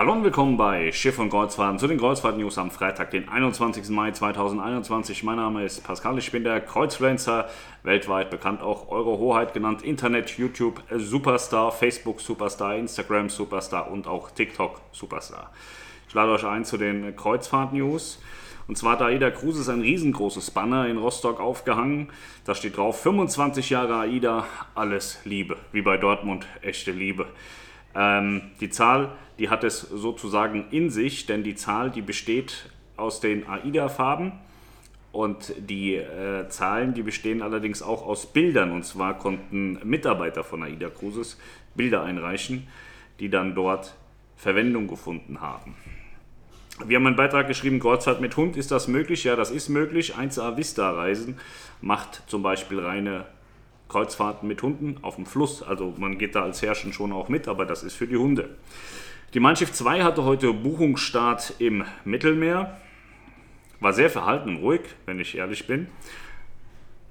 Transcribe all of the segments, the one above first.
Hallo und willkommen bei Schiff und Kreuzfahrten zu den Kreuzfahrt-News am Freitag, den 21. Mai 2021. Mein Name ist Pascal, ich bin der Kreuzfluencer, weltweit bekannt auch Eure Hoheit genannt, Internet, YouTube Superstar, Facebook Superstar, Instagram Superstar und auch TikTok Superstar. Ich lade euch ein zu den Kreuzfahrt-News. Und zwar hat AIDA Cruises ein riesengroßes Banner in Rostock aufgehangen. Da steht drauf 25 Jahre AIDA, alles Liebe, wie bei Dortmund, echte Liebe. Ähm, die Zahl, die hat es sozusagen in sich, denn die Zahl, die besteht aus den AIDA-Farben und die äh, Zahlen, die bestehen allerdings auch aus Bildern. Und zwar konnten Mitarbeiter von AIDA Cruises Bilder einreichen, die dann dort Verwendung gefunden haben. Wir haben einen Beitrag geschrieben, Kreuzfahrt mit Hund, ist das möglich? Ja, das ist möglich. 1A Vista Reisen macht zum Beispiel reine Kreuzfahrten mit Hunden auf dem Fluss. Also man geht da als Herrschen schon auch mit, aber das ist für die Hunde. Die Mein Schiff 2 hatte heute Buchungsstart im Mittelmeer. War sehr verhalten ruhig, wenn ich ehrlich bin.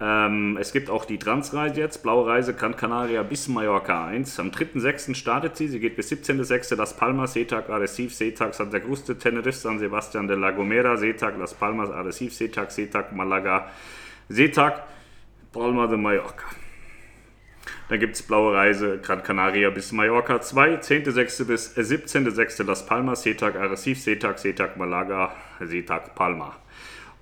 Ähm, es gibt auch die Transreise jetzt, Blaue Reise Gran Canaria bis Mallorca 1. Am 3.6. startet sie, sie geht bis 17.6. Las Palmas, Seetag, Arrecife, Seetag, Santa Cruz de Tenerife, San Sebastian de la Gomera, Seetag, Las Palmas, Arrecife, Seetag, Seetag, Malaga, Seetag, Palma de Mallorca. Dann gibt es Blaue Reise Gran Canaria bis Mallorca 2, 10.6. bis 17.6. Las Palmas, Seetag, Arrecife, Seetag, Seetag, Malaga, Seetag, Palma.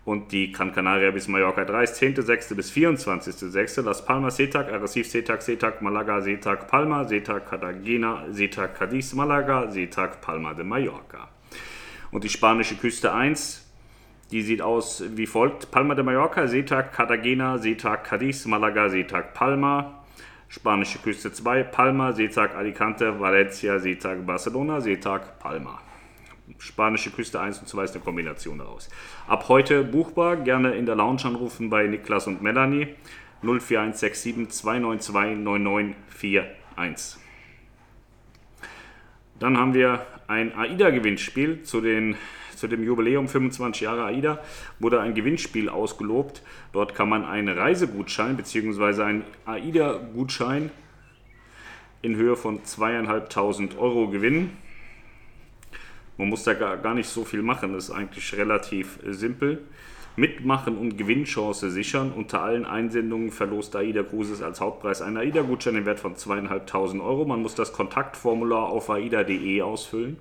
Und die Gran Canaria bis Mallorca 3 ist 10.6. bis 24.6. Las Palmas, Seetag, Arrecife, Seetag, Seetag, Malaga, Seetag, Palma, Seetag, Cartagena, Seetag, Cadiz, Malaga, Seetag, Palma de Mallorca. Und die spanische Küste 1, die sieht aus wie folgt: Palma de Mallorca, Seetag, Cartagena, Seetag, Cadiz, Malaga, Seetag, Palma, Spanische Küste 2, Palma, Seetag Alicante, Valencia, Seetag Barcelona, Seetag Palma. Spanische Küste 1 und 2 ist eine Kombination daraus. Ab heute buchbar, gerne in der Lounge anrufen bei Niklas und Melanie 04167 292 9941. Dann haben wir ein AIDA-Gewinnspiel zu den zu dem Jubiläum 25 Jahre AIDA wurde ein Gewinnspiel ausgelobt. Dort kann man einen Reisegutschein bzw. einen AIDA-Gutschein in Höhe von zweieinhalbtausend Euro gewinnen. Man muss da gar nicht so viel machen, das ist eigentlich relativ simpel. Mitmachen und Gewinnchance sichern. Unter allen Einsendungen verlost AIDA Cruises als Hauptpreis einen AIDA-Gutschein im Wert von zweieinhalbtausend Euro. Man muss das Kontaktformular auf aida.de ausfüllen.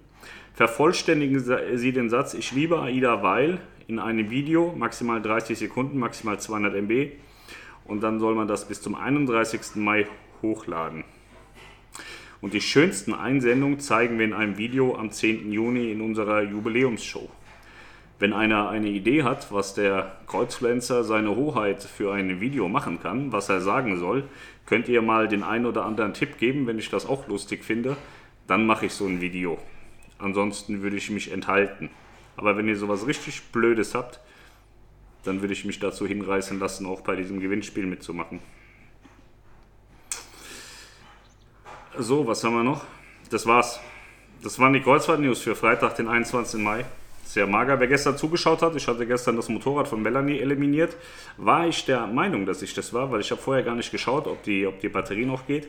Vervollständigen Sie den Satz Ich liebe AIDA, weil in einem Video, maximal 30 Sekunden, maximal 200 MB. Und dann soll man das bis zum 31. Mai hochladen. Und die schönsten Einsendungen zeigen wir in einem Video am 10. Juni in unserer Jubiläumsshow. Wenn einer eine Idee hat, was der Kreuzfluencer seine Hoheit für ein Video machen kann, was er sagen soll, könnt ihr mal den einen oder anderen Tipp geben, wenn ich das auch lustig finde, dann mache ich so ein Video. Ansonsten würde ich mich enthalten. Aber wenn ihr sowas richtig Blödes habt, dann würde ich mich dazu hinreißen lassen, auch bei diesem Gewinnspiel mitzumachen. So, was haben wir noch? Das war's. Das waren die Kreuzfahrt-News für Freitag, den 21. Mai. Sehr mager. Wer gestern zugeschaut hat, ich hatte gestern das Motorrad von Melanie eliminiert, war ich der Meinung, dass ich das war, weil ich habe vorher gar nicht geschaut, ob die, ob die Batterie noch geht.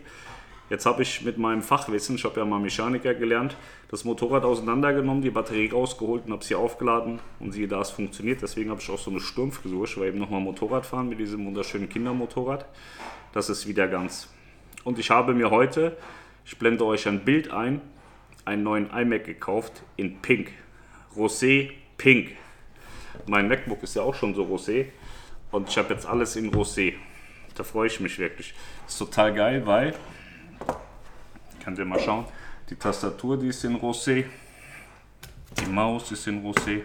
Jetzt habe ich mit meinem Fachwissen, ich habe ja mal Mechaniker gelernt, das Motorrad auseinandergenommen, die Batterie rausgeholt und habe sie aufgeladen und siehe da, es funktioniert. Deswegen habe ich auch so eine Sturmfrisur. Ich war eben nochmal Motorrad fahren mit diesem wunderschönen Kindermotorrad. Das ist wieder ganz. Und ich habe mir heute, ich blende euch ein Bild ein, einen neuen iMac gekauft in Pink. Rosé Pink. Mein MacBook ist ja auch schon so rosé und ich habe jetzt alles in Rosé. Da freue ich mich wirklich. Das ist total geil, weil Könnt ihr mal schauen. Die Tastatur, die ist in Rosé. Die Maus ist in Rosé.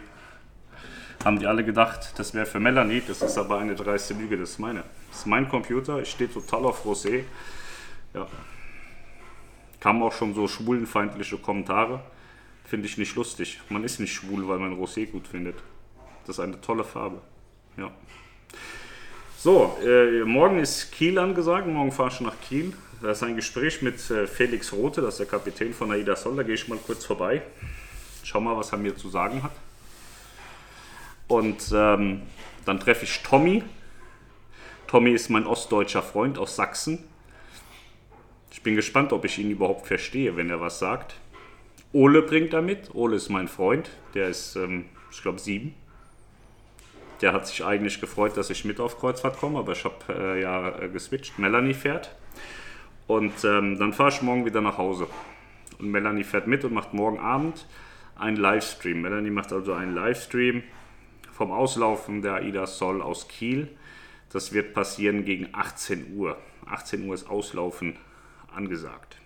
Haben die alle gedacht, das wäre für Melanie. Das ist aber eine dreiste Lüge. Das ist meine. Das ist mein Computer. Ich stehe total auf Rosé. Ja. Kamen auch schon so schwulenfeindliche Kommentare. Finde ich nicht lustig. Man ist nicht schwul, weil man Rosé gut findet. Das ist eine tolle Farbe. Ja. So, äh, morgen ist Kiel angesagt. Morgen fahre ich nach Kiel. Das ist ein Gespräch mit äh, Felix Rote, das ist der Kapitän von Aida Sol. Da gehe ich mal kurz vorbei. Schau mal, was er mir zu sagen hat. Und ähm, dann treffe ich Tommy. Tommy ist mein ostdeutscher Freund aus Sachsen. Ich bin gespannt, ob ich ihn überhaupt verstehe, wenn er was sagt. Ole bringt da mit. Ole ist mein Freund. Der ist, ähm, ich glaube, sieben. Der hat sich eigentlich gefreut, dass ich mit auf Kreuzfahrt komme, aber ich habe äh, ja äh, geswitcht. Melanie fährt. Und ähm, dann fahre ich morgen wieder nach Hause. Und Melanie fährt mit und macht morgen Abend einen Livestream. Melanie macht also einen Livestream vom Auslaufen der AIDA Sol aus Kiel. Das wird passieren gegen 18 Uhr. 18 Uhr ist Auslaufen angesagt.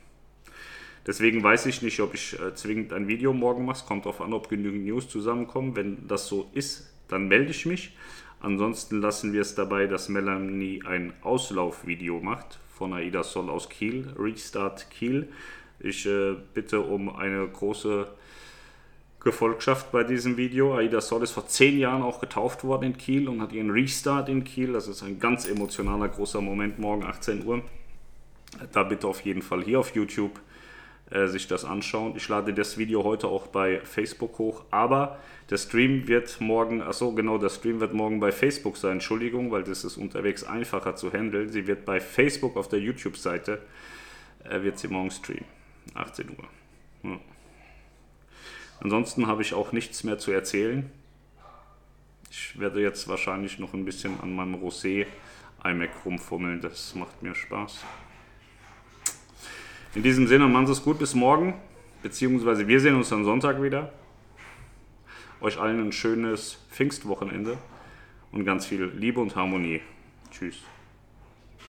Deswegen weiß ich nicht, ob ich äh, zwingend ein Video morgen mache. Es kommt darauf an, ob genügend News zusammenkommen. Wenn das so ist, dann melde ich mich. Ansonsten lassen wir es dabei, dass Melanie ein Auslaufvideo macht von Aida Sol aus Kiel, Restart Kiel. Ich äh, bitte um eine große Gefolgschaft bei diesem Video. Aida Sol ist vor zehn Jahren auch getauft worden in Kiel und hat ihren Restart in Kiel. Das ist ein ganz emotionaler, großer Moment morgen 18 Uhr. Da bitte auf jeden Fall hier auf YouTube äh, sich das anschauen. Ich lade das Video heute auch bei Facebook hoch, aber der Stream wird morgen, achso genau, der Stream wird morgen bei Facebook sein, Entschuldigung, weil das ist unterwegs einfacher zu handeln. Sie wird bei Facebook auf der YouTube-Seite, äh, wird sie morgen streamen, 18 Uhr. Ja. Ansonsten habe ich auch nichts mehr zu erzählen. Ich werde jetzt wahrscheinlich noch ein bisschen an meinem Rosé iMac rumfummeln, das macht mir Spaß. In diesem Sinne, machen Sie es gut bis morgen, beziehungsweise wir sehen uns am Sonntag wieder. Euch allen ein schönes Pfingstwochenende und ganz viel Liebe und Harmonie. Tschüss.